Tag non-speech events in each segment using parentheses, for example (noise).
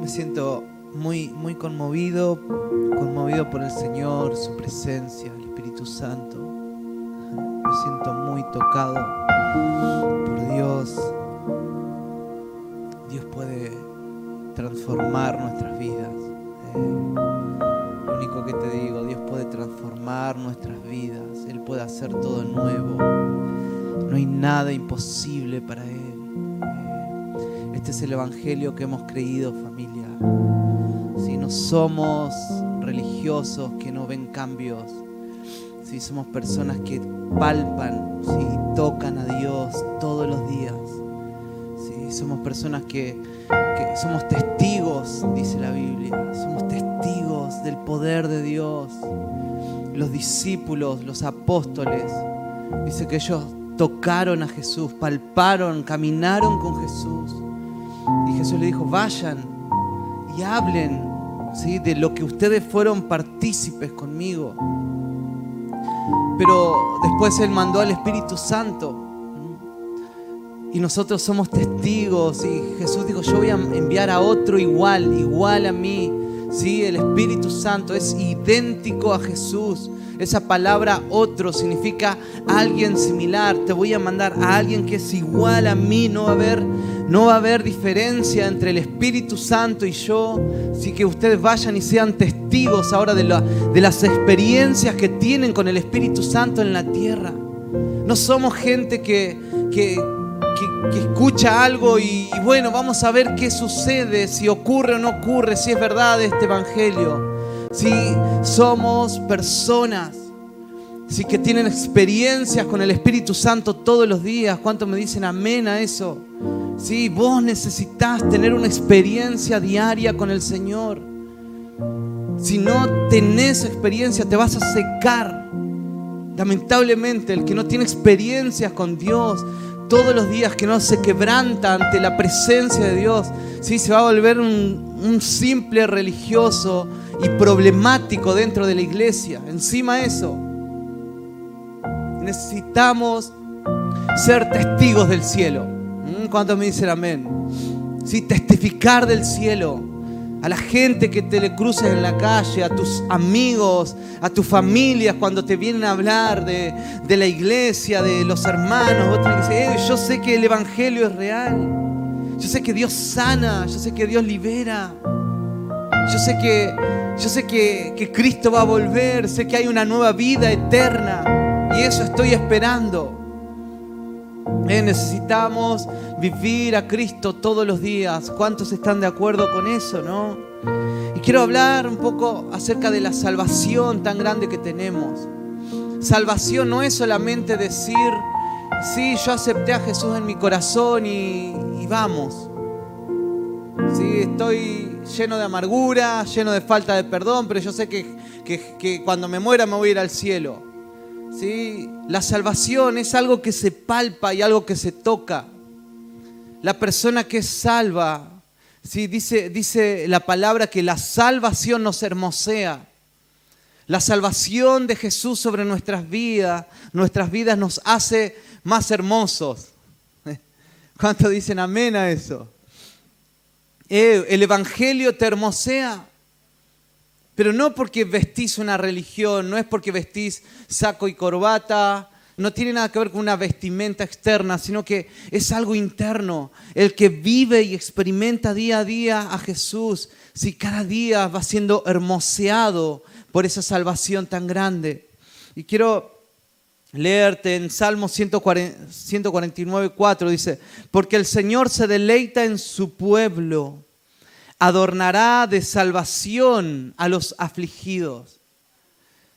Me siento muy, muy conmovido, conmovido por el Señor, su presencia, el Espíritu Santo. Me siento muy tocado por Dios. Dios puede transformar nuestras vidas. Eh, lo único que te digo, Dios puede transformar nuestras vidas. Él puede hacer todo nuevo. No hay nada imposible para Él. Este es el Evangelio que hemos creído, familia. Si no somos religiosos que no ven cambios, si somos personas que palpan, si tocan a Dios todos los días, si somos personas que, que somos testigos, dice la Biblia, somos testigos del poder de Dios. Los discípulos, los apóstoles, dice que ellos tocaron a Jesús, palparon, caminaron con Jesús. Jesús le dijo, vayan y hablen de lo que ustedes fueron partícipes conmigo. Pero después Él mandó al Espíritu Santo. Y nosotros somos testigos. Y Jesús dijo, yo voy a enviar a otro igual, igual a mí. ¿Sí? El Espíritu Santo es idéntico a Jesús. Esa palabra otro significa alguien similar. Te voy a mandar a alguien que es igual a mí. No va a haber, no va a haber diferencia entre el Espíritu Santo y yo. Así que ustedes vayan y sean testigos ahora de, la, de las experiencias que tienen con el Espíritu Santo en la tierra. No somos gente que, escucha algo y, y bueno, vamos a ver qué sucede, si ocurre o no ocurre, si es verdad este Evangelio. Si somos personas sí, que tienen experiencias con el Espíritu Santo todos los días. ¿Cuántos me dicen amén a eso? Sí, vos necesitas tener una experiencia diaria con el Señor. Si no tenés experiencia, te vas a secar. Lamentablemente, el que no tiene experiencias con Dios todos los días, que no se quebranta ante la presencia de Dios, sí, se va a volver un, un simple religioso y problemático dentro de la iglesia. Encima eso, necesitamos ser testigos del cielo. ¿Cuántos me dicen amén? Sí, testificar del cielo a la gente que te le cruces en la calle, a tus amigos, a tus familias cuando te vienen a hablar de, de la iglesia, de los hermanos. Decir, "Eh, yo sé que el Evangelio es real. Yo sé que Dios sana, yo sé que Dios libera. Yo sé que, yo sé que, que Cristo va a volver, sé que hay una nueva vida eterna y eso estoy esperando. Eh, necesitamos vivir a Cristo todos los días. ¿Cuántos están de acuerdo con eso, no? Y quiero hablar un poco acerca de la salvación tan grande que tenemos. Salvación no es solamente decir, sí, yo acepté a Jesús en mi corazón y, vamos. Sí, estoy lleno de amargura, lleno de falta de perdón, pero yo sé que, que- que cuando me muera me voy a ir al cielo. ¿Sí? La salvación es algo que se palpa y algo que se toca. La persona que es salva, ¿sí? dice, dice la palabra que la salvación nos hermosea. La salvación de Jesús sobre nuestras vidas, nuestras vidas nos hace más hermosos. (laughs) ¿Cuántos dicen amén a eso? Eh, el Evangelio te hermosea. Pero no porque vestís una religión, no es porque vestís saco y corbata, no tiene nada que ver con una vestimenta externa, sino que es algo interno. El que vive y experimenta día a día a Jesús, si cada día va siendo hermoseado por esa salvación tan grande. Y quiero leerte en Salmo 140 149, 4, dice, porque el Señor se deleita en su pueblo adornará de salvación a los afligidos.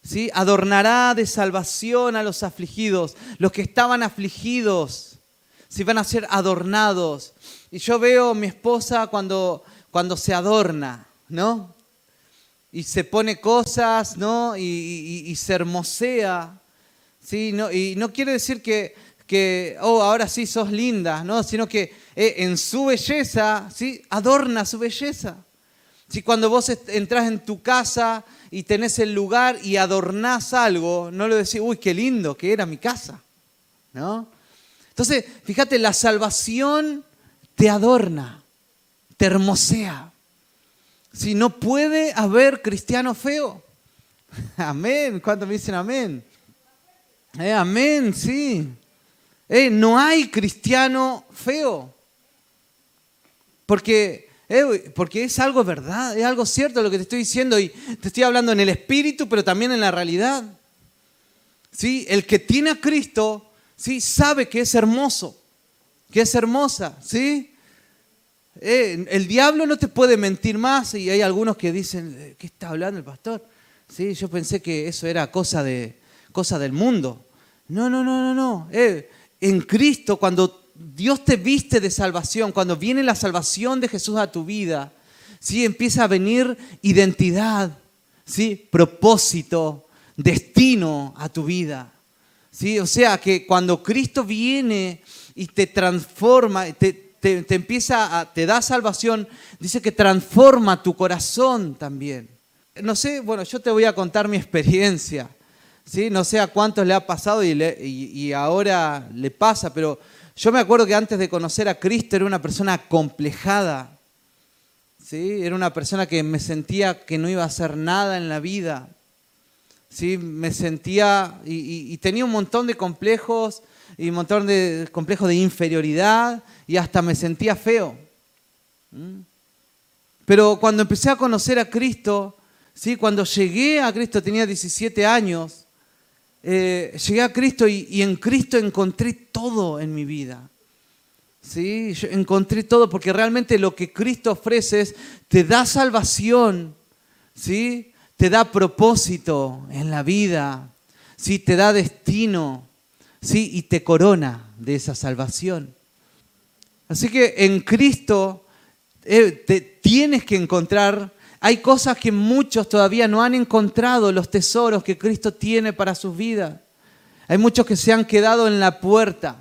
¿Sí? Adornará de salvación a los afligidos. Los que estaban afligidos, si van a ser adornados. Y yo veo a mi esposa cuando, cuando se adorna, ¿no? Y se pone cosas, ¿no? Y, y- y se hermosea. ¿sí? No, y no quiere decir que, que, oh, ahora sí sos linda, ¿no? Sino que eh, en su belleza, ¿sí? Adorna su belleza. Si cuando vos entras en tu casa y tenés el lugar y adornás algo, no lo decís, uy, qué lindo que era mi casa, ¿no? Entonces, fíjate, la salvación te adorna, te hermosea. Si no puede haber cristiano feo. (laughs) Amén. ¿Cuántos me dicen amén? Eh, amén, sí. Eh, no hay cristiano feo. Porque, eh, porque es algo verdad, es algo cierto lo que te estoy diciendo y te estoy hablando en el espíritu, pero también en la realidad. ¿Sí? El que tiene a Cristo, ¿sí? sabe que es hermoso, que es hermosa, ¿sí? Eh, el diablo no te puede mentir más y hay algunos que dicen, ¿qué está hablando el pastor? Sí, yo pensé que eso era cosa, de, cosa del mundo. No, no, no, no, no. En Cristo, cuando Dios te viste de salvación, cuando viene la salvación de Jesús a tu vida, ¿sí? empieza a venir identidad, ¿sí? propósito, destino a tu vida. ¿sí? O sea que cuando Cristo viene y te transforma, te, te, empieza a, te da salvación, dice que transforma tu corazón también. No sé, bueno, yo te voy a contar mi experiencia. No sé a cuántos le ha pasado y, ahora le pasa, pero yo me acuerdo que antes de conocer a Cristo era una persona acomplejada. ¿sí? Era una persona que me sentía que no iba a hacer nada en la vida. ¿sí? Me sentía y, tenía un montón de complejos y un montón de complejos de inferioridad y hasta me sentía feo. Pero cuando empecé a conocer a Cristo, ¿sí? cuando llegué a Cristo, tenía 17 años, eh, llegué a Cristo y, en Cristo encontré todo en mi vida. ¿Sí? encontré todo porque realmente lo que Cristo ofrece es, te da salvación, ¿sí? te da propósito en la vida, ¿sí? te da destino ¿sí? y te corona de esa salvación. Así que en Cristo eh, te tienes que encontrar, hay cosas que muchos todavía no han encontrado, los tesoros que Cristo tiene para sus vidas. Hay muchos que se han quedado en la puerta.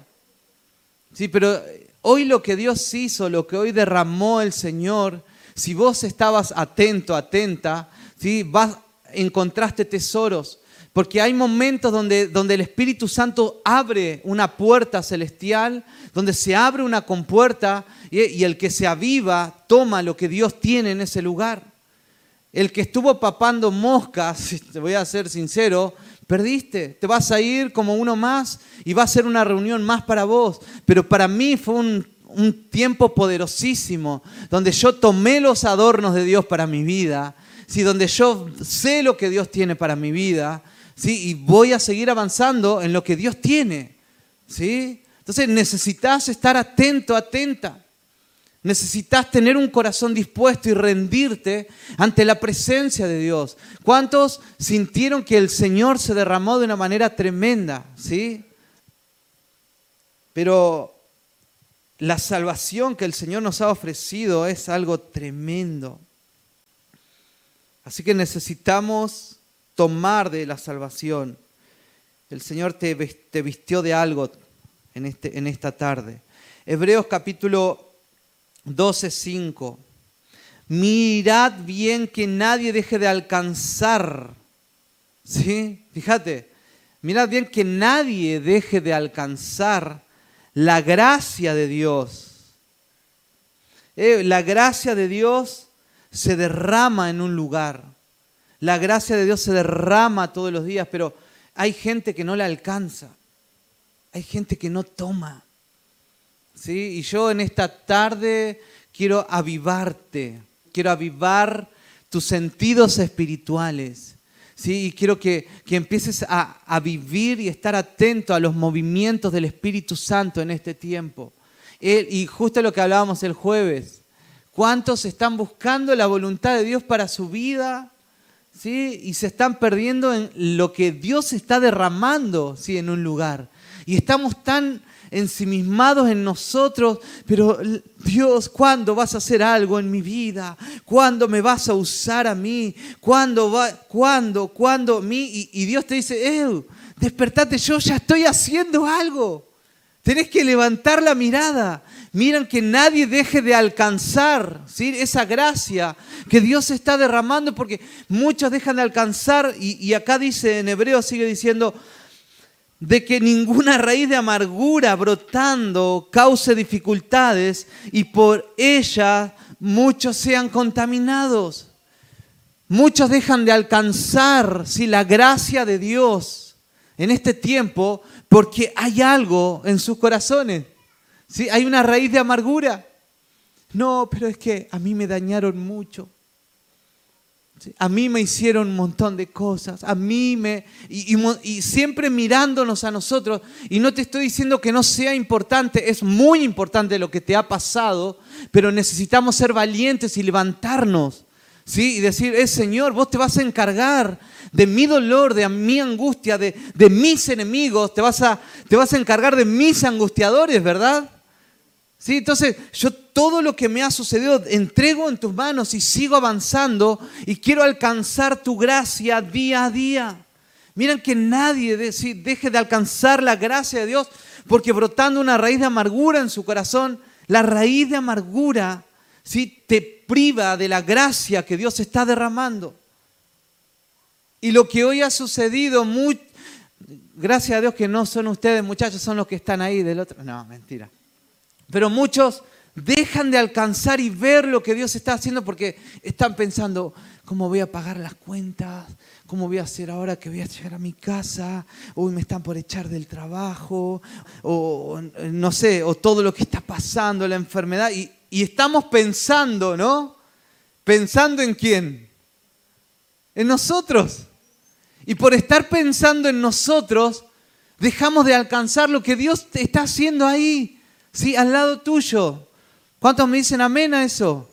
Sí, pero hoy lo que Dios hizo, lo que hoy derramó el Señor, si vos estabas atento, atenta, ¿sí? Vas, encontraste tesoros. Porque hay momentos donde, donde el Espíritu Santo abre una puerta celestial, donde se abre una compuerta y, y el que se aviva toma lo que Dios tiene en ese lugar. El que estuvo papando moscas, (laughs) te voy a ser sincero, perdiste. Te vas a ir como uno más y va a ser una reunión más para vos. Pero para mí fue un, tiempo poderosísimo, donde yo tomé los adornos de Dios para mi vida, ¿sí? donde yo sé lo que Dios tiene para mi vida ¿sí? Y voy a seguir avanzando en lo que Dios tiene, ¿sí? Entonces necesitas estar atento, atenta. Necesitas tener un corazón dispuesto y rendirte ante la presencia de Dios. ¿Cuántos sintieron que el Señor se derramó de una manera tremenda? ¿Sí? Pero la salvación que el Señor nos ha ofrecido es algo tremendo. Así que necesitamos tomar de la salvación. El Señor te, vistió de algo en, este, en esta tarde. Hebreos capítulo 12, 5. Mirad bien que nadie deje de alcanzar. ¿Sí? Fíjate, mirad bien que nadie deje de alcanzar la gracia de Dios. Eh, la gracia de Dios se derrama en un lugar. La gracia de Dios se derrama todos los días, pero hay gente que no la alcanza. Hay gente que no toma. ¿Sí? Y yo en esta tarde quiero avivarte, quiero avivar tus sentidos espirituales. ¿Sí? Y quiero que, empieces a, a, vivir y estar atento a los movimientos del Espíritu Santo en este tiempo. y justo lo que hablábamos el jueves, ¿cuántos están buscando la voluntad de Dios para su vida? y se están perdiendo en lo que Dios está derramando ¿sí? en un lugar. Y estamos tan ensimismados en nosotros, pero Dios, ¿cuándo vas a hacer algo en mi vida? ¿Cuándo me vas a usar a mí? ¿Cuándo, va, cuándo, cuándo mí? Y, y Dios te dice, eh, despertate, yo ya estoy haciendo algo. Tenés que levantar la mirada. Miran que nadie deje de alcanzar ¿sí? esa gracia que Dios está derramando porque muchos dejan de alcanzar y, acá dice en hebreo, sigue diciendo, de que ninguna raíz de amargura brotando cause dificultades y por ella muchos sean contaminados. Muchos dejan de alcanzar si la gracia de Dios en este tiempo porque hay algo en sus corazones. ¿Sí? Hay una raíz de amargura. No, pero es que a mí me dañaron mucho. A mí me hicieron un montón de cosas, a mí me... Y, siempre mirándonos a nosotros, y no te estoy diciendo que no sea importante, es muy importante lo que te ha pasado, pero necesitamos ser valientes y levantarnos, ¿sí? Y decir, es eh, Señor, vos te vas a encargar de mi dolor, de mi angustia, de, de mis enemigos, te vas, a, te vas a encargar de mis angustiadores, ¿verdad? ¿Sí? Entonces, yo todo lo que me ha sucedido entrego en tus manos y sigo avanzando y quiero alcanzar tu gracia día a día. Miren que nadie deje de alcanzar la gracia de Dios porque brotando una raíz de amargura en su corazón, la raíz de amargura ¿sí? te priva de la gracia que Dios está derramando. Y lo que hoy ha sucedido, gracias a Dios que no son ustedes muchachos, son los que están ahí del otro. No, mentira. Pero muchos dejan de alcanzar y ver lo que Dios está haciendo porque están pensando, ¿cómo voy a pagar las cuentas? ¿Cómo voy a hacer ahora que voy a llegar a mi casa? Uy, me están por echar del trabajo, o no sé, o todo lo que está pasando, la enfermedad. Y, y estamos pensando, ¿no? ¿Pensando en quién? En nosotros. Y por estar pensando en nosotros, dejamos de alcanzar lo que Dios está haciendo ahí. Sí, al lado tuyo. ¿Cuántos me dicen amén a eso?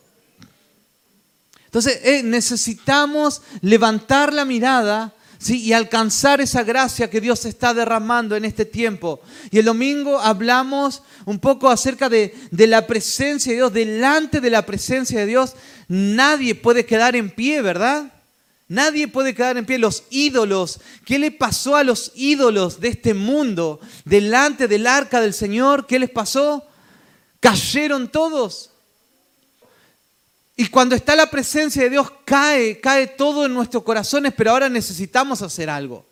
Entonces eh, necesitamos levantar la mirada ¿sí? y alcanzar esa gracia que Dios está derramando en este tiempo. Y el domingo hablamos un poco acerca de, de la presencia de Dios. Delante de la presencia de Dios nadie puede quedar en pie, ¿verdad? Nadie puede quedar en pie. Los ídolos, ¿qué le pasó a los ídolos de este mundo delante del arca del Señor? ¿Qué les pasó? Cayeron todos. Y cuando está la presencia de Dios, cae, cae todo en nuestros corazones, pero ahora necesitamos hacer algo.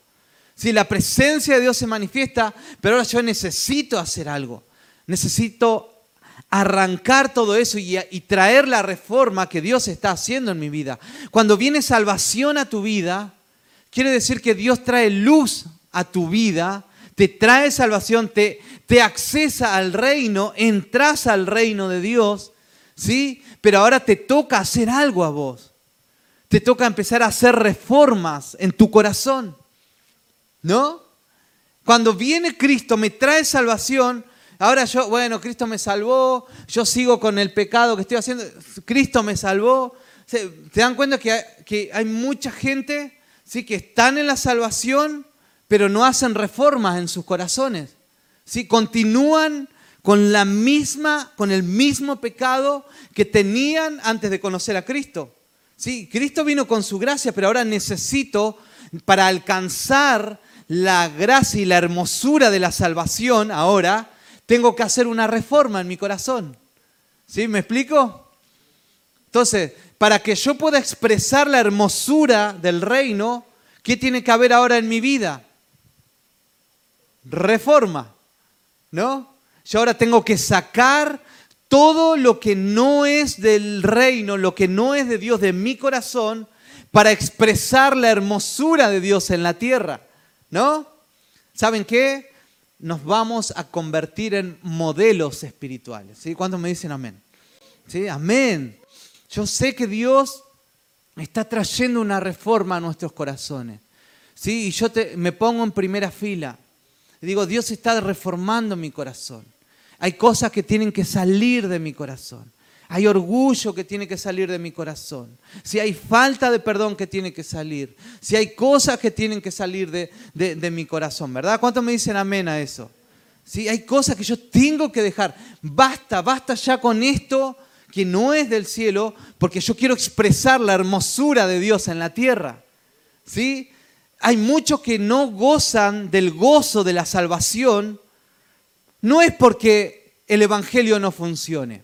Si la presencia de Dios se manifiesta, pero ahora yo necesito hacer algo. Necesito arrancar todo eso y, traer la reforma que Dios está haciendo en mi vida. Cuando viene salvación a tu vida, quiere decir que Dios trae luz a tu vida, te trae salvación, te, te accesa al reino, entras al reino de Dios, ¿sí? Pero ahora te toca hacer algo a vos. Te toca empezar a hacer reformas en tu corazón, ¿no? Cuando viene Cristo, me trae salvación, Ahora yo, bueno, Cristo me salvó, yo sigo con el pecado que estoy haciendo, Cristo me salvó. ¿Se dan cuenta que hay, que hay mucha gente ¿sí? que están en la salvación, pero no hacen reformas en sus corazones? ¿sí? Continúan con la misma, con el mismo pecado que tenían antes de conocer a Cristo. Sí, Cristo vino con su gracia, pero ahora necesito para alcanzar la gracia y la hermosura de la salvación ahora, tengo que hacer una reforma en mi corazón. ¿Sí? ¿Me explico? Entonces, para que yo pueda expresar la hermosura del reino, ¿qué tiene que haber ahora en mi vida? Reforma, ¿no? Yo ahora tengo que sacar todo lo que no es del reino, lo que no es de Dios de mi corazón, para expresar la hermosura de Dios en la tierra, ¿no? ¿Saben qué? Nos vamos a convertir en modelos espirituales. ¿sí? ¿Cuántos me dicen amén? ¿Sí? Amén. Yo sé que Dios está trayendo una reforma a nuestros corazones. ¿sí? Y yo me pongo en primera fila. Digo, Dios está reformando mi corazón. Hay cosas que tienen que salir de mi corazón. Hay orgullo que tiene que salir de mi corazón. Si hay falta de perdón que tiene que salir. Si hay cosas que tienen que salir de, mi corazón, ¿verdad? ¿Cuántos me dicen amén a eso? Si hay cosas que yo tengo que dejar. Basta, basta ya con esto que no es del cielo, porque yo quiero expresar la hermosura de Dios en la tierra. ¿Sí? Hay muchos que no gozan del gozo de la salvación, no es porque el Evangelio no funcione.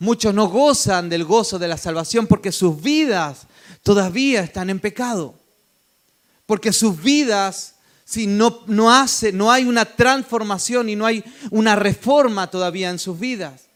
Muchos no gozan del gozo de la salvación porque sus vidas todavía están en pecado. Porque sus vidas si no, no hace, no hay una transformación y no hay una reforma todavía en sus vidas.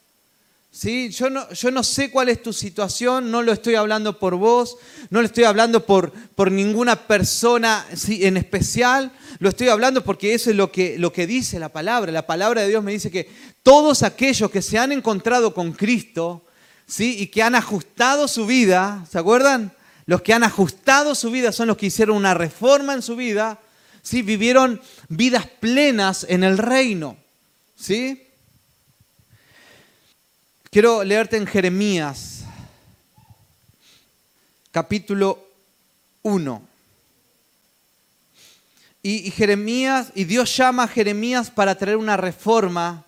¿Sí? Yo, no, yo no sé cuál es tu situación, no lo estoy hablando por vos, no lo estoy hablando por, por ninguna persona en especial, lo estoy hablando porque eso es lo que, lo que dice la palabra. La palabra de Dios me dice que todos aquellos que se han encontrado con Cristo ¿sí? y que han ajustado su vida, ¿se acuerdan? Los que han ajustado su vida son los que hicieron una reforma en su vida, ¿sí? vivieron vidas plenas en el reino. ¿sí? Quiero leerte en Jeremías, capítulo 1. Y, Jeremías, y Dios llama a Jeremías para traer una reforma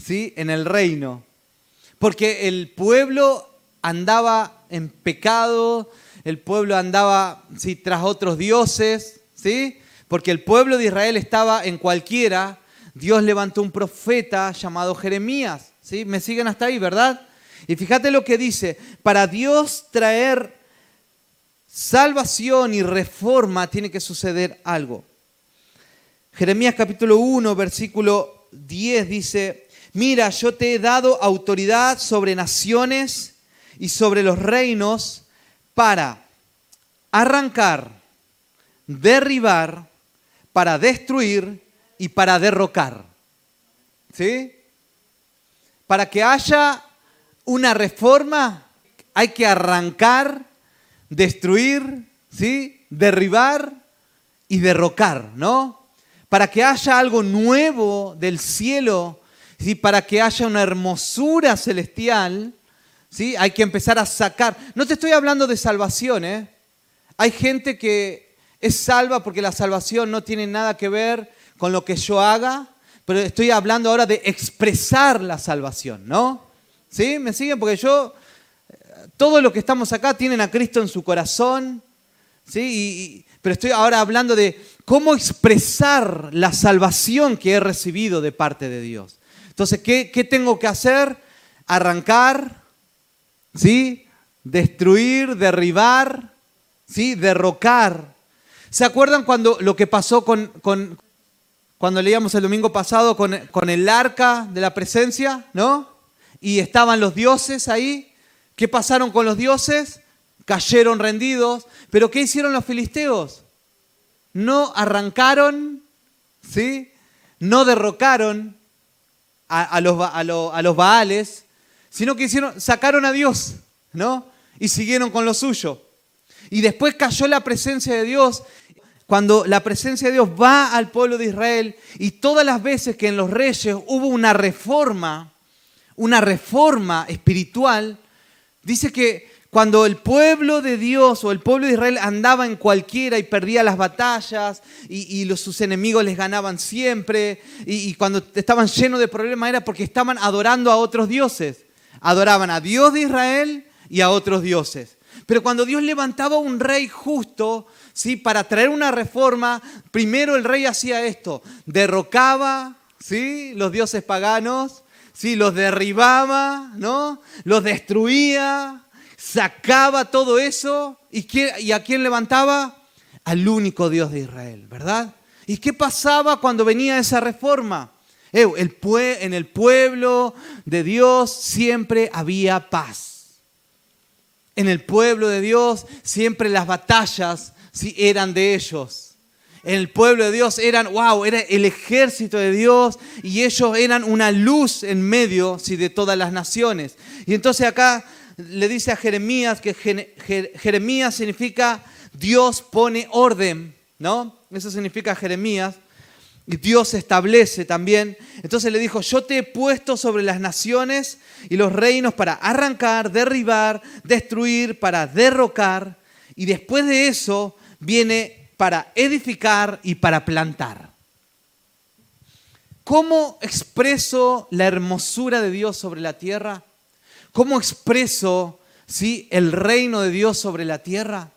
¿sí? en el reino. Porque el pueblo andaba en pecado, el pueblo andaba ¿sí? tras otros dioses, ¿sí? porque el pueblo de Israel estaba en cualquiera. Dios levantó un profeta llamado Jeremías ¿Sí? ¿Me siguen hasta ahí, verdad? Y fíjate lo que dice, para Dios traer salvación y reforma tiene que suceder algo. Jeremías capítulo 1, versículo 10 dice, mira, yo te he dado autoridad sobre naciones y sobre los reinos para arrancar, derribar, para destruir y para derrocar. ¿Sí? Para que haya una reforma hay que arrancar, destruir, ¿sí? derribar y derrocar, ¿no? Para que haya algo nuevo del cielo, ¿sí? para que haya una hermosura celestial, ¿sí? hay que empezar a sacar. No te estoy hablando de salvación, ¿eh? Hay gente que es salva porque la salvación no tiene nada que ver con lo que yo haga, pero estoy hablando ahora de expresar la salvación, ¿no? ¿Sí? ¿Me siguen? Porque yo, todos los que estamos acá tienen a Cristo en su corazón, ¿sí? pero estoy ahora hablando de cómo expresar la salvación que he recibido de parte de Dios. Entonces, ¿qué, qué tengo que hacer? Arrancar, ¿sí? Destruir, derribar, ¿sí? Derrocar. ¿Se acuerdan cuando lo que pasó con, con cuando leíamos el domingo pasado con, el arca de la presencia, ¿no? Y estaban los dioses ahí. ¿Qué pasaron con los dioses? Cayeron rendidos. ¿Pero qué hicieron los filisteos? No arrancaron, ¿sí? No derrocaron a, los, a, los Baales, sino que hicieron, sacaron a Dios, ¿no? Y siguieron con lo suyo. Y después cayó la presencia de Dios cuando la presencia de Dios va al pueblo de Israel y todas las veces que en los reyes hubo una reforma, una reforma espiritual, dice que cuando el pueblo de Dios o el pueblo de Israel andaba en cualquiera y perdía las batallas y, los, sus enemigos les ganaban siempre y, y cuando estaban llenos de problemas era porque estaban adorando a otros dioses. Adoraban a Dios de Israel y a otros dioses. Pero cuando Dios levantaba un rey justo, ¿sí? Para traer una reforma, primero el rey hacía esto, derrocaba, ¿sí? Los dioses paganos, ¿sí? Los derribaba, ¿no? Los destruía, sacaba todo eso y, ¿y a quién levantaba? Al único Dios de Israel, ¿verdad? ¿Y qué pasaba cuando venía esa reforma? El en el pueblo de Dios siempre había paz. En el pueblo de Dios siempre las batallas si eran de ellos. El pueblo de Dios eran, wow, era el ejército de Dios y ellos eran una luz en medio ¿sí? de todas las naciones. Y entonces acá le dice a Jeremías que Jeremías significa Dios pone orden, ¿no? Eso significa Jeremías. Dios establece también. Entonces le dijo, yo te he puesto sobre las naciones y los reinos para arrancar, derribar, destruir, para derrocar. Y después de eso viene para edificar y para plantar. ¿Cómo expreso la hermosura de Dios sobre la tierra? ¿Cómo expreso ¿sí? el reino de Dios sobre la tierra?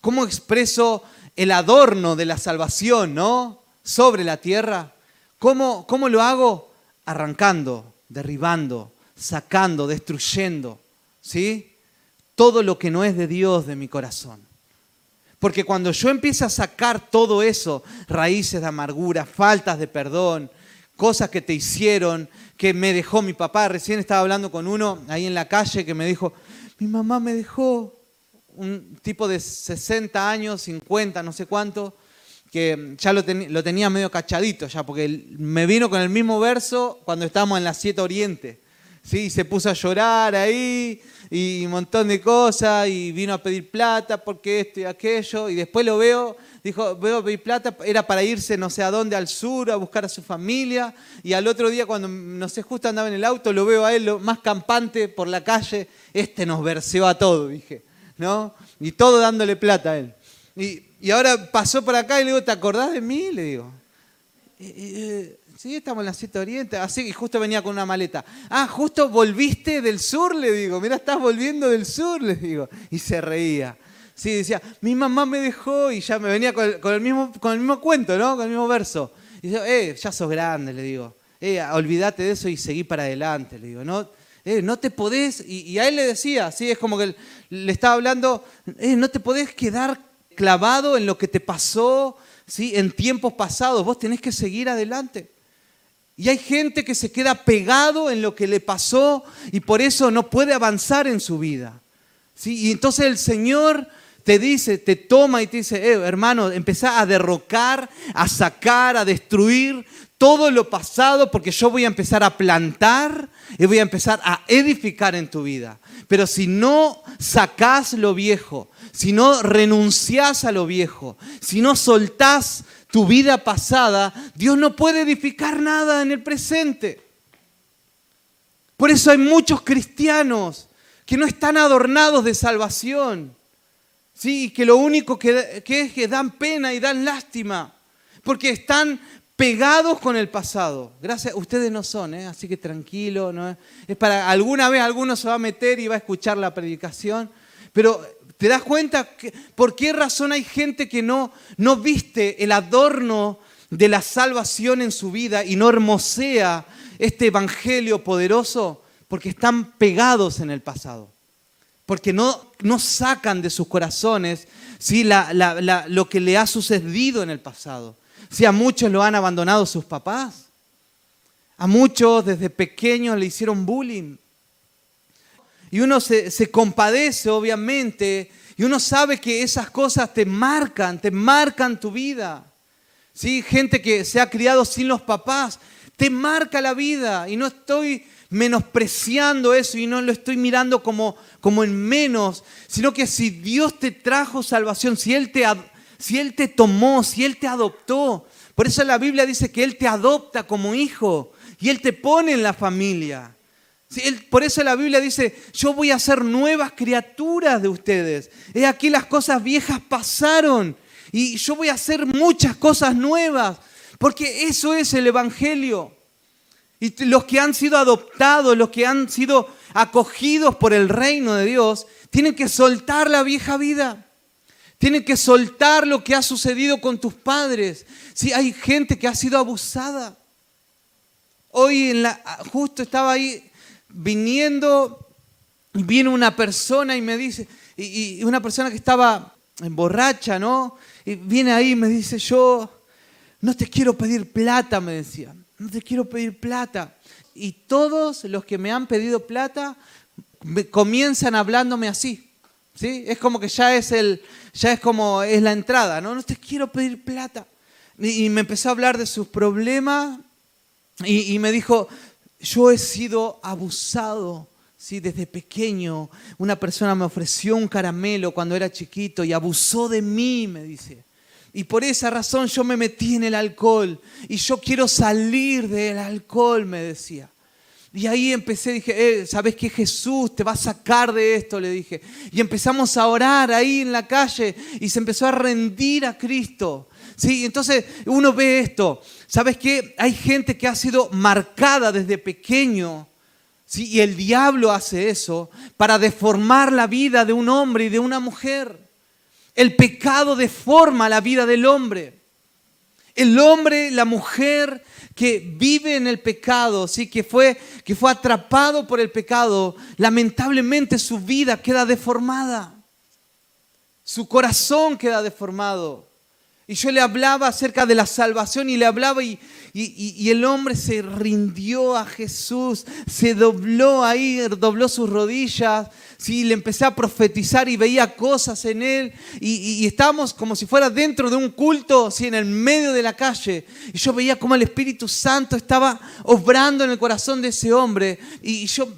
¿Cómo expreso el adorno de la salvación ¿no? sobre la tierra? ¿Cómo, ¿Cómo lo hago? Arrancando, derribando, sacando, destruyendo. ¿sí? Todo lo que no es de Dios de mi corazón. Porque cuando yo empiezo a sacar todo eso, raíces de amargura, faltas de perdón, cosas que te hicieron, que me dejó mi papá, recién estaba hablando con uno ahí en la calle que me dijo, mi mamá me dejó, un tipo de 60 años, 50, no sé cuánto, que ya lo, tenía medio cachadito ya, porque me vino con el mismo verso cuando estábamos en la Siete Oriente. ¿Sí? se puso a llorar ahí y un montón de cosas y vino a pedir plata porque esto y aquello. Y después lo veo, dijo, veo pedir plata, era para irse no sé a dónde, al sur, a buscar a su familia. Y al otro día cuando, no sé, justo andaba en el auto, lo veo a él lo más campante por la calle. Este nos verseó a todo, dije. ¿no? Y todo dándole plata a él. Y, ahora pasó por acá y le digo, ¿te acordás de mí? Le digo. Eh, eh, sí, estamos en la Siete Oriente. Así que justo venía con una maleta. Ah, justo volviste del sur, le digo. Mira, estás volviendo del sur, le digo. Y se reía. Sí, decía, mi mamá me dejó y ya me venía con el, mismo, con el mismo cuento, ¿no? Con el mismo verso. Y yo, eh, ya sos grande, le digo. Eh, olvídate de eso y seguí para adelante, le digo. No, eh, no te podés, y, a él le decía, ¿sí? es como que le estaba hablando, eh, no te podés quedar clavado en lo que te pasó ¿sí? en tiempos pasados, vos tenés que seguir adelante. Y hay gente que se queda pegado en lo que le pasó y por eso no puede avanzar en su vida. ¿sí? Y entonces el Señor te dice, te toma y te dice, eh, hermano, empezá a derrocar, a sacar, a destruir todo lo pasado porque yo voy a empezar a plantar y voy a empezar a edificar en tu vida. Pero si no sacás lo viejo, si no renunciás a lo viejo, si no soltás tu vida pasada, Dios no puede edificar nada en el presente. Por eso hay muchos cristianos que no están adornados de salvación. Sí, y que lo único que, que es que dan pena y dan lástima, porque están pegados con el pasado. Gracias, ustedes no son, ¿eh? así que tranquilo. ¿no? Es para alguna vez alguno se va a meter y va a escuchar la predicación, pero ¿te das cuenta por qué razón hay gente que no, no viste el adorno de la salvación en su vida y no hermosea este evangelio poderoso? Porque están pegados en el pasado. Porque no, no sacan de sus corazones ¿sí? lo que le ha sucedido en el pasado si a muchos lo han abandonado sus papás. A muchos desde pequeños le hicieron bullying. Y uno se, compadece, obviamente, y uno sabe que esas cosas te marcan, te marcan tu vida. ¿Sí? Gente que se ha criado sin los papás, te marca la vida. Y no estoy menospreciando eso y no lo estoy mirando como, como en menos, sino que si Dios te trajo salvación, si Él te, si Él te tomó, si Él te adoptó. Por eso la Biblia dice que Él te adopta como hijo y Él te pone en la familia. Por eso la Biblia dice, yo voy a hacer nuevas criaturas de ustedes. He aquí las cosas viejas pasaron y yo voy a hacer muchas cosas nuevas, porque eso es el Evangelio. Y los que han sido adoptados, los que han sido acogidos por el reino de Dios, tienen que soltar la vieja vida. Tienen que soltar lo que ha sucedido con tus padres. Si hay gente que ha sido abusada. Hoy en la, justo estaba ahí viniendo viene una persona y me dice, y, una persona que estaba borracha, ¿no? Y viene ahí y me dice, yo no te quiero pedir plata, me decía, no te quiero pedir plata. Y todos los que me han pedido plata me comienzan hablándome así. ¿Sí? Es como que ya es el, ya es como es la entrada, ¿no? No te quiero pedir plata. Y, me empezó a hablar de sus problemas y, me dijo, yo he sido abusado, ¿sí? Desde pequeño. Una persona me ofreció un caramelo cuando era chiquito y abusó de mí, me dice. Y por esa razón yo me metí en el alcohol y yo quiero salir del alcohol, me decía. Y ahí empecé, dije, eh, ¿sabes qué? Jesús te va a sacar de esto, le dije. Y empezamos a orar ahí en la calle y se empezó a rendir a Cristo. ¿Sí? Entonces uno ve esto. ¿Sabes qué? Hay gente que ha sido marcada desde pequeño. ¿sí? Y el diablo hace eso para deformar la vida de un hombre y de una mujer. El pecado deforma la vida del hombre. El hombre, la mujer que vive en el pecado, ¿sí? que, fue, que fue atrapado por el pecado, lamentablemente su vida queda deformada. Su corazón queda deformado. Y yo le hablaba acerca de la salvación y le hablaba y, y, el hombre se rindió a Jesús, se dobló ahí, dobló sus rodillas, ¿sí? le empecé a profetizar y veía cosas en él y, estábamos como si fuera dentro de un culto, ¿sí? en el medio de la calle. Y yo veía cómo el Espíritu Santo estaba obrando en el corazón de ese hombre y yo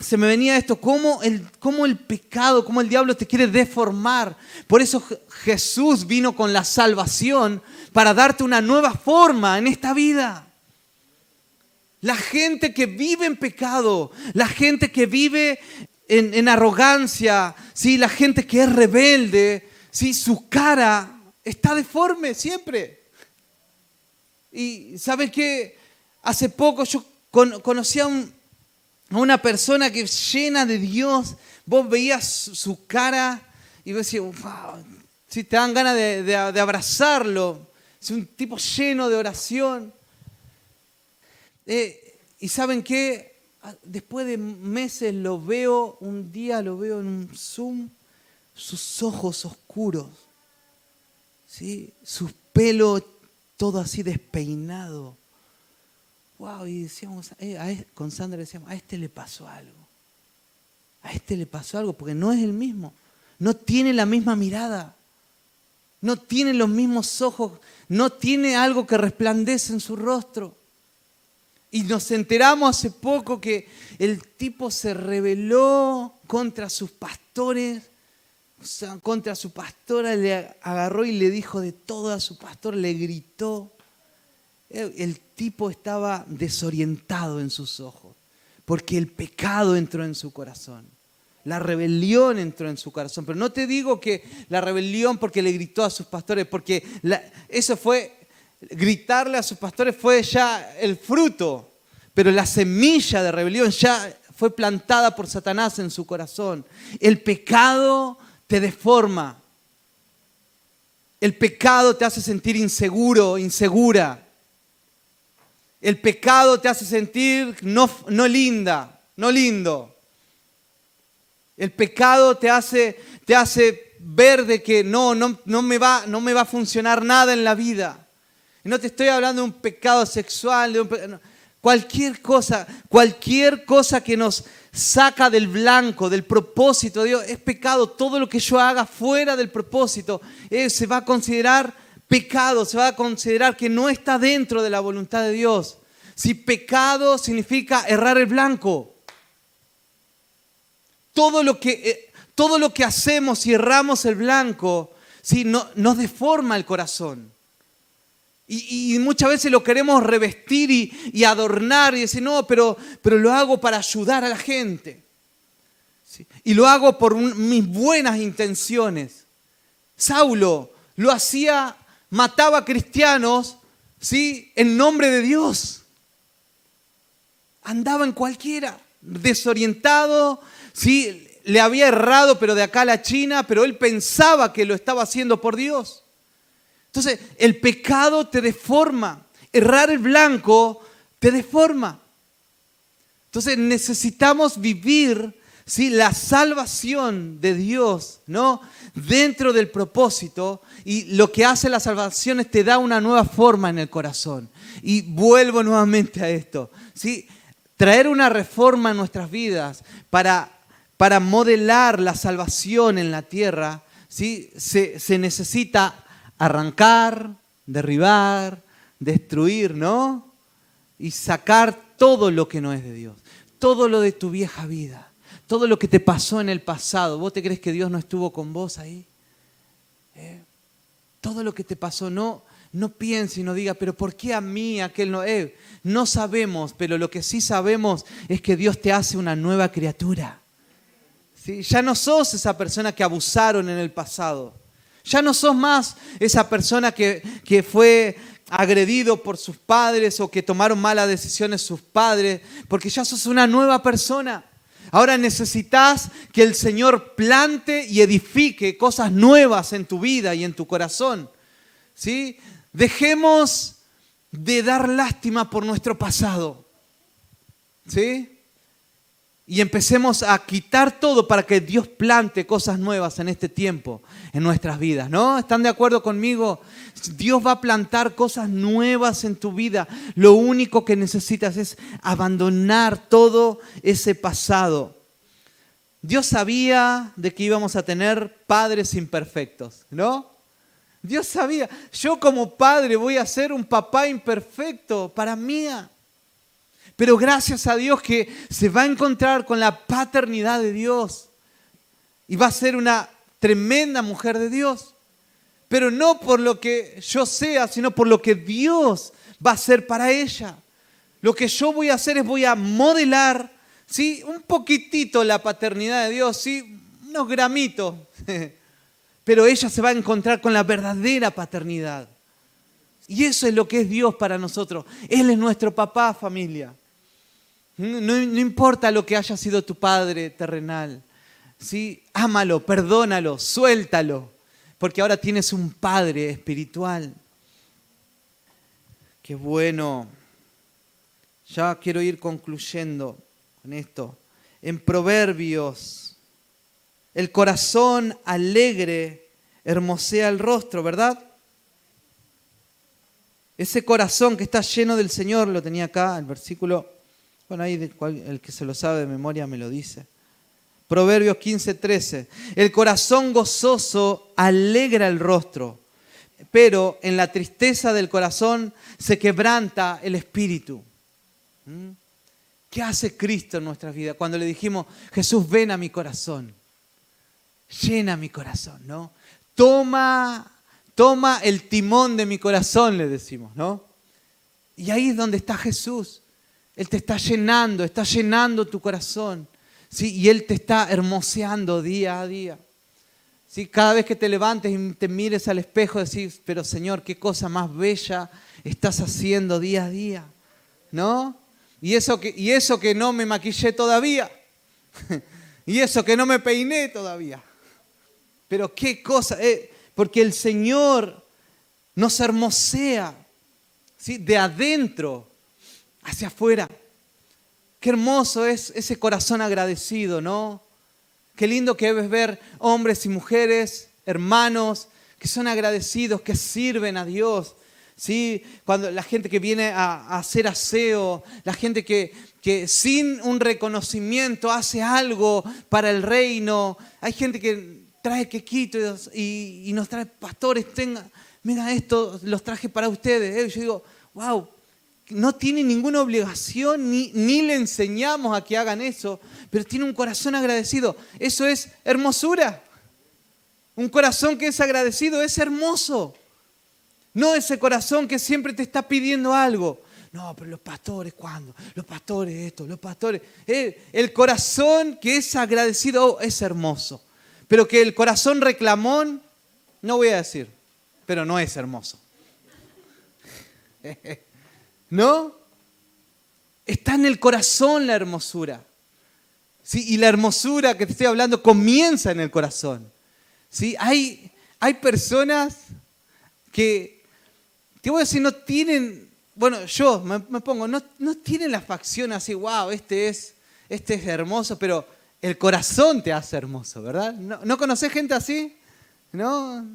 se me venía esto, cómo el, cómo el pecado, cómo el diablo te quiere deformar. Por eso Jesús vino con la salvación para darte una nueva forma en esta vida. La gente que vive en pecado, la gente que vive en, arrogancia, ¿sí? la gente que es rebelde, ¿sí? su cara está deforme siempre. Y ¿sabes qué? Hace poco yo conocí a, una persona que llena de Dios, vos veías su, cara y vos decías, wow, te dan ganas de abrazarlo es un tipo lleno de oración. Eh, y saben qué, ah, después de meses lo veo, un día lo veo en un Zoom, sus ojos oscuros, ¿sí? su pelo todo así despeinado. Y decíamos, eh, con Sandra decíamos, a este le pasó algo. A este le pasó algo, porque no es el mismo. No tiene la misma mirada no tiene los mismos ojos, no tiene algo que resplandece en su rostro. Y nos enteramos hace poco que el tipo se rebeló contra sus pastores, o sea, contra su pastora, le agarró y le dijo de todo a su pastor, le gritó. El tipo estaba desorientado en sus ojos, porque el pecado entró en su corazón. La rebelión entró en su corazón. Pero no te digo que la rebelión porque le gritó a sus pastores, porque eso fue, gritarle a sus pastores fue ya el fruto. Pero la semilla de rebelión ya fue plantada por Satanás en su corazón. El pecado te deforma. El pecado te hace sentir inseguro, insegura. El pecado te hace sentir no, no linda, no lindo. El pecado te hace, te hace ver de que no, no, no, me va, no me va a funcionar nada en la vida. Y no te estoy hablando de un pecado sexual, de cualquier cosa, cualquier cosa que nos saca del blanco, del propósito de Dios, es pecado. Todo lo que yo haga fuera del propósito eh, se va a considerar pecado, se va a considerar que no está dentro de la voluntad de Dios. Si pecado significa errar el blanco todo lo que, eh, todo lo que hacemos y erramos el blanco, ¿sí? no, nos deforma el corazón. Y, muchas veces lo queremos revestir y, adornar y decir, no, pero, pero lo hago para ayudar a la gente. Y lo hago por mis buenas intenciones. Saulo lo hacía, mataba cristianos ¿sí? en nombre de Dios. Andaba en cualquiera, desorientado, Sí, le había errado, pero de acá a la China, pero él pensaba que lo estaba haciendo por Dios. Entonces, el pecado te deforma. Errar el blanco te deforma. Entonces, necesitamos vivir ¿sí? la salvación de Dios, ¿no? Dentro del propósito. Y lo que hace la salvación es te da una nueva forma en el corazón. Y vuelvo nuevamente a esto. ¿sí? Traer una reforma en nuestras vidas para para modelar la salvación en la tierra, ¿sí? se, necesita arrancar, derribar, destruir, ¿no? Y sacar todo lo que no es de Dios, todo lo de tu vieja vida, todo lo que te pasó en el pasado. ¿Vos te crees que Dios no estuvo con vos ahí? ¿Eh? Todo lo que te pasó, no, no piense y no diga, pero ¿por qué a mí aquel no? Eh, no sabemos, pero lo que sí sabemos es que Dios te hace una nueva criatura. Ya no sos esa persona que abusaron en el pasado. Ya no sos más esa persona que, que fue agredido por sus padres o que tomaron malas decisiones sus padres, porque ya sos una nueva persona. Ahora necesitas que el Señor plante y edifique cosas nuevas en tu vida y en tu corazón. ¿Sí? Dejemos de dar lástima por nuestro pasado. ¿Sí? Y empecemos a quitar todo para que Dios plante cosas nuevas en este tiempo, en nuestras vidas, ¿no? ¿Están de acuerdo conmigo? Dios va a plantar cosas nuevas en tu vida. Lo único que necesitas es abandonar todo ese pasado. Dios sabía de que íbamos a tener padres imperfectos, ¿no? Dios sabía, yo como padre voy a ser un papá imperfecto para mía. Pero gracias a Dios que se va a encontrar con la paternidad de Dios y va a ser una tremenda mujer de Dios. Pero no por lo que yo sea, sino por lo que Dios va a hacer para ella. Lo que yo voy a hacer es voy a modelar, ¿sí? Un poquitito la paternidad de Dios, ¿sí? Unos gramitos. (laughs) Pero ella se va a encontrar con la verdadera paternidad. Y eso es lo que es Dios para nosotros. Él es nuestro papá, familia. No, importa lo que haya sido tu padre terrenal. ¿sí? Ámalo, perdónalo, suéltalo, porque ahora tienes un padre espiritual. Qué bueno. Ya quiero ir concluyendo con esto. En Proverbios, el corazón alegre hermosea el rostro, ¿verdad? Ese corazón que está lleno del Señor, lo tenía acá, el versículo el que se lo sabe de memoria me lo dice. Proverbios 15, 13. El corazón gozoso alegra el rostro, pero en la tristeza del corazón se quebranta el espíritu. ¿Mm? ¿Qué hace Cristo en nuestras vidas? Cuando le dijimos, Jesús, ven a mi corazón, llena mi corazón, ¿no? Toma, toma el timón de mi corazón, le decimos, ¿no? Y ahí es donde está Jesús. Él te está llenando, está llenando tu corazón. ¿sí? Y Él te está hermoseando día a día. ¿sí? Cada vez que te levantes y te mires al espejo, decís, pero Señor, qué cosa más bella estás haciendo día a día. ¿No? Y eso que, y eso que no me maquillé todavía. (laughs) y eso que no me peiné todavía. Pero qué cosa, eh, porque el Señor nos hermosea ¿sí? de adentro hacia afuera. Qué hermoso es ese corazón agradecido, ¿no? Qué lindo que debes ver hombres y mujeres, hermanos, que son agradecidos, que sirven a Dios. ¿sí? Cuando la gente que viene a, hacer aseo, la gente que, que, sin un reconocimiento hace algo para el reino. Hay gente que trae quequitos y, y nos trae pastores, tenga, mira esto, los traje para ustedes. Yo digo, wow, no tiene ninguna obligación, ni, ni, le enseñamos a que hagan eso, pero tiene un corazón agradecido. Eso es hermosura. Un corazón que es agradecido es hermoso. No ese corazón que siempre te está pidiendo algo. No, pero los pastores, ¿cuándo? Los pastores, esto, los pastores. El, el corazón que es agradecido oh, es hermoso. Pero que el corazón reclamón, no voy a decir, pero no es hermoso. (laughs) ¿No? Está en el corazón la hermosura. ¿Sí? Y la hermosura que te estoy hablando comienza en el corazón. ¿Sí? Hay, hay personas que, te voy a decir, no tienen, bueno, yo me, pongo, no, no, tienen la facción así, wow, este es, este es hermoso, pero el corazón te hace hermoso, ¿verdad? ¿No, ¿no conoces gente así? ¿No?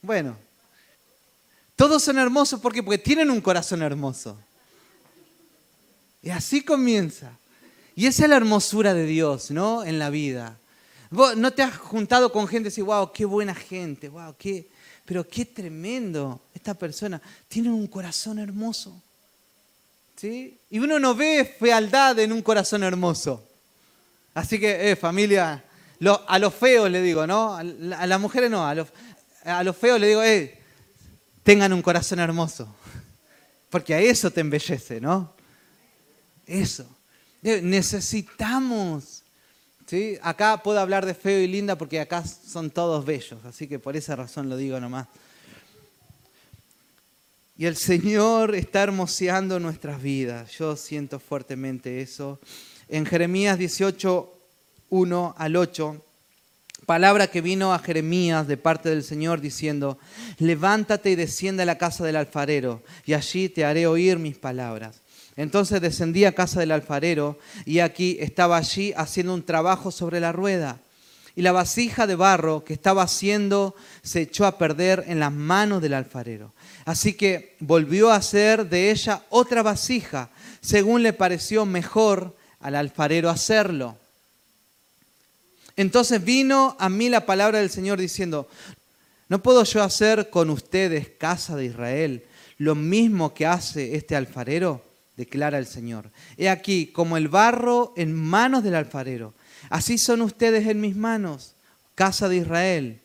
Bueno, todos son hermosos ¿por porque tienen un corazón hermoso. Y así comienza. Y esa es la hermosura de Dios, ¿no? En la vida. Vos no te has juntado con gente y wow, qué buena gente, wow, qué, pero qué tremendo esta persona. Tiene un corazón hermoso. ¿Sí? Y uno no ve fealdad en un corazón hermoso. Así que, eh, familia, a los feos le digo, ¿no? A, las mujeres no, a los, a los feos le digo, eh, tengan un corazón hermoso. Porque a eso te embellece, ¿no? Eso. Necesitamos. ¿sí? Acá puedo hablar de feo y linda porque acá son todos bellos, así que por esa razón lo digo nomás. Y el Señor está hermoseando nuestras vidas. Yo siento fuertemente eso. En Jeremías 18, 1 al 8 palabra que vino a Jeremías de parte del Señor diciendo, levántate y desciende a la casa del alfarero, y allí te haré oír mis palabras. Entonces descendí a casa del alfarero y aquí estaba allí haciendo un trabajo sobre la rueda. Y la vasija de barro que estaba haciendo se echó a perder en las manos del alfarero. Así que volvió a hacer de ella otra vasija, según le pareció mejor al alfarero hacerlo. Entonces vino a mí la palabra del Señor diciendo, ¿no puedo yo hacer con ustedes, casa de Israel, lo mismo que hace este alfarero? declara el Señor. He aquí, como el barro en manos del alfarero, así son ustedes en mis manos, casa de Israel.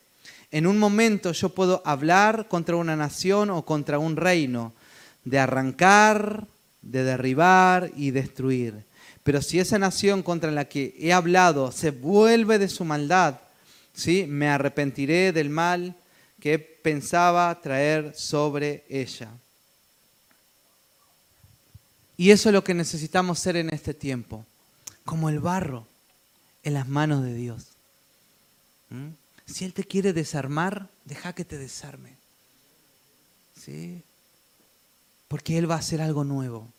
En un momento yo puedo hablar contra una nación o contra un reino, de arrancar, de derribar y destruir. Pero si esa nación contra la que he hablado se vuelve de su maldad, ¿sí? me arrepentiré del mal que pensaba traer sobre ella. Y eso es lo que necesitamos ser en este tiempo, como el barro en las manos de Dios. ¿Mm? Si Él te quiere desarmar, deja que te desarme. ¿Sí? Porque Él va a hacer algo nuevo.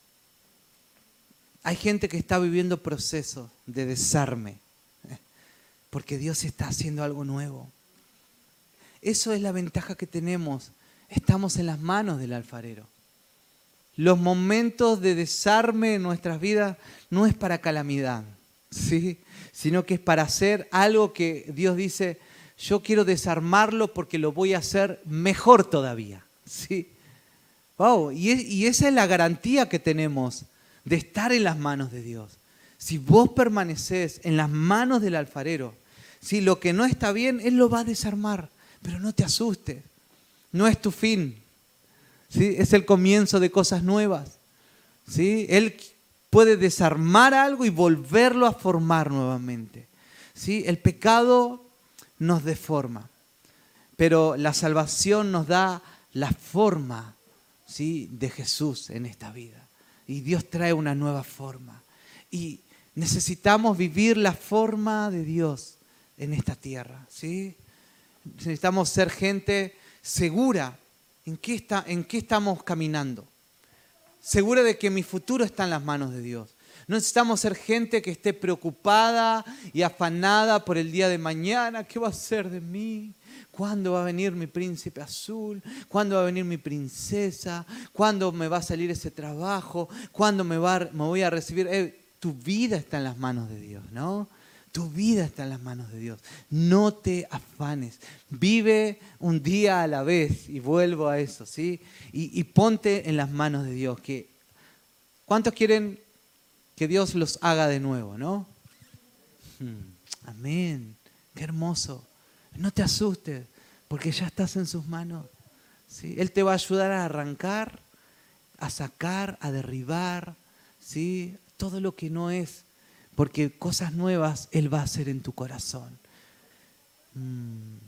Hay gente que está viviendo procesos de desarme, porque Dios está haciendo algo nuevo. Eso es la ventaja que tenemos. Estamos en las manos del alfarero los momentos de desarme en nuestras vidas no es para calamidad, ¿sí? sino que es para hacer algo que Dios dice, yo quiero desarmarlo porque lo voy a hacer mejor todavía. ¿sí? Wow, y, y esa es la garantía que tenemos de estar en las manos de Dios. Si vos permaneces en las manos del alfarero, si lo que no está bien, Él lo va a desarmar, pero no te asustes, no es tu fin, es el comienzo de cosas nuevas. ¿sí? Él puede desarmar algo y volverlo a formar nuevamente. ¿sí? El pecado nos deforma, pero la salvación nos da la forma ¿sí? de Jesús en esta vida. Y Dios trae una nueva forma. Y necesitamos vivir la forma de Dios en esta tierra. ¿sí? Necesitamos ser gente segura ¿En qué, está, ¿En qué estamos caminando? Segura de que mi futuro está en las manos de Dios. No necesitamos ser gente que esté preocupada y afanada por el día de mañana. ¿Qué va a ser de mí? ¿Cuándo va a venir mi príncipe azul? ¿Cuándo va a venir mi princesa? ¿Cuándo me va a salir ese trabajo? ¿Cuándo me, va, me voy a recibir? Eh, tu vida está en las manos de Dios, ¿no? Tu vida está en las manos de Dios. No te afanes. Vive un día a la vez y vuelvo a eso, ¿sí? Y, ponte en las manos de Dios. ¿Cuántos quieren que Dios los haga de nuevo, no? Hmm, amén. Qué hermoso. No te asustes, porque ya estás en sus manos. ¿sí? Él te va a ayudar a arrancar, a sacar, a derribar, ¿sí? todo lo que no es porque cosas nuevas Él va a hacer en tu corazón. Mm.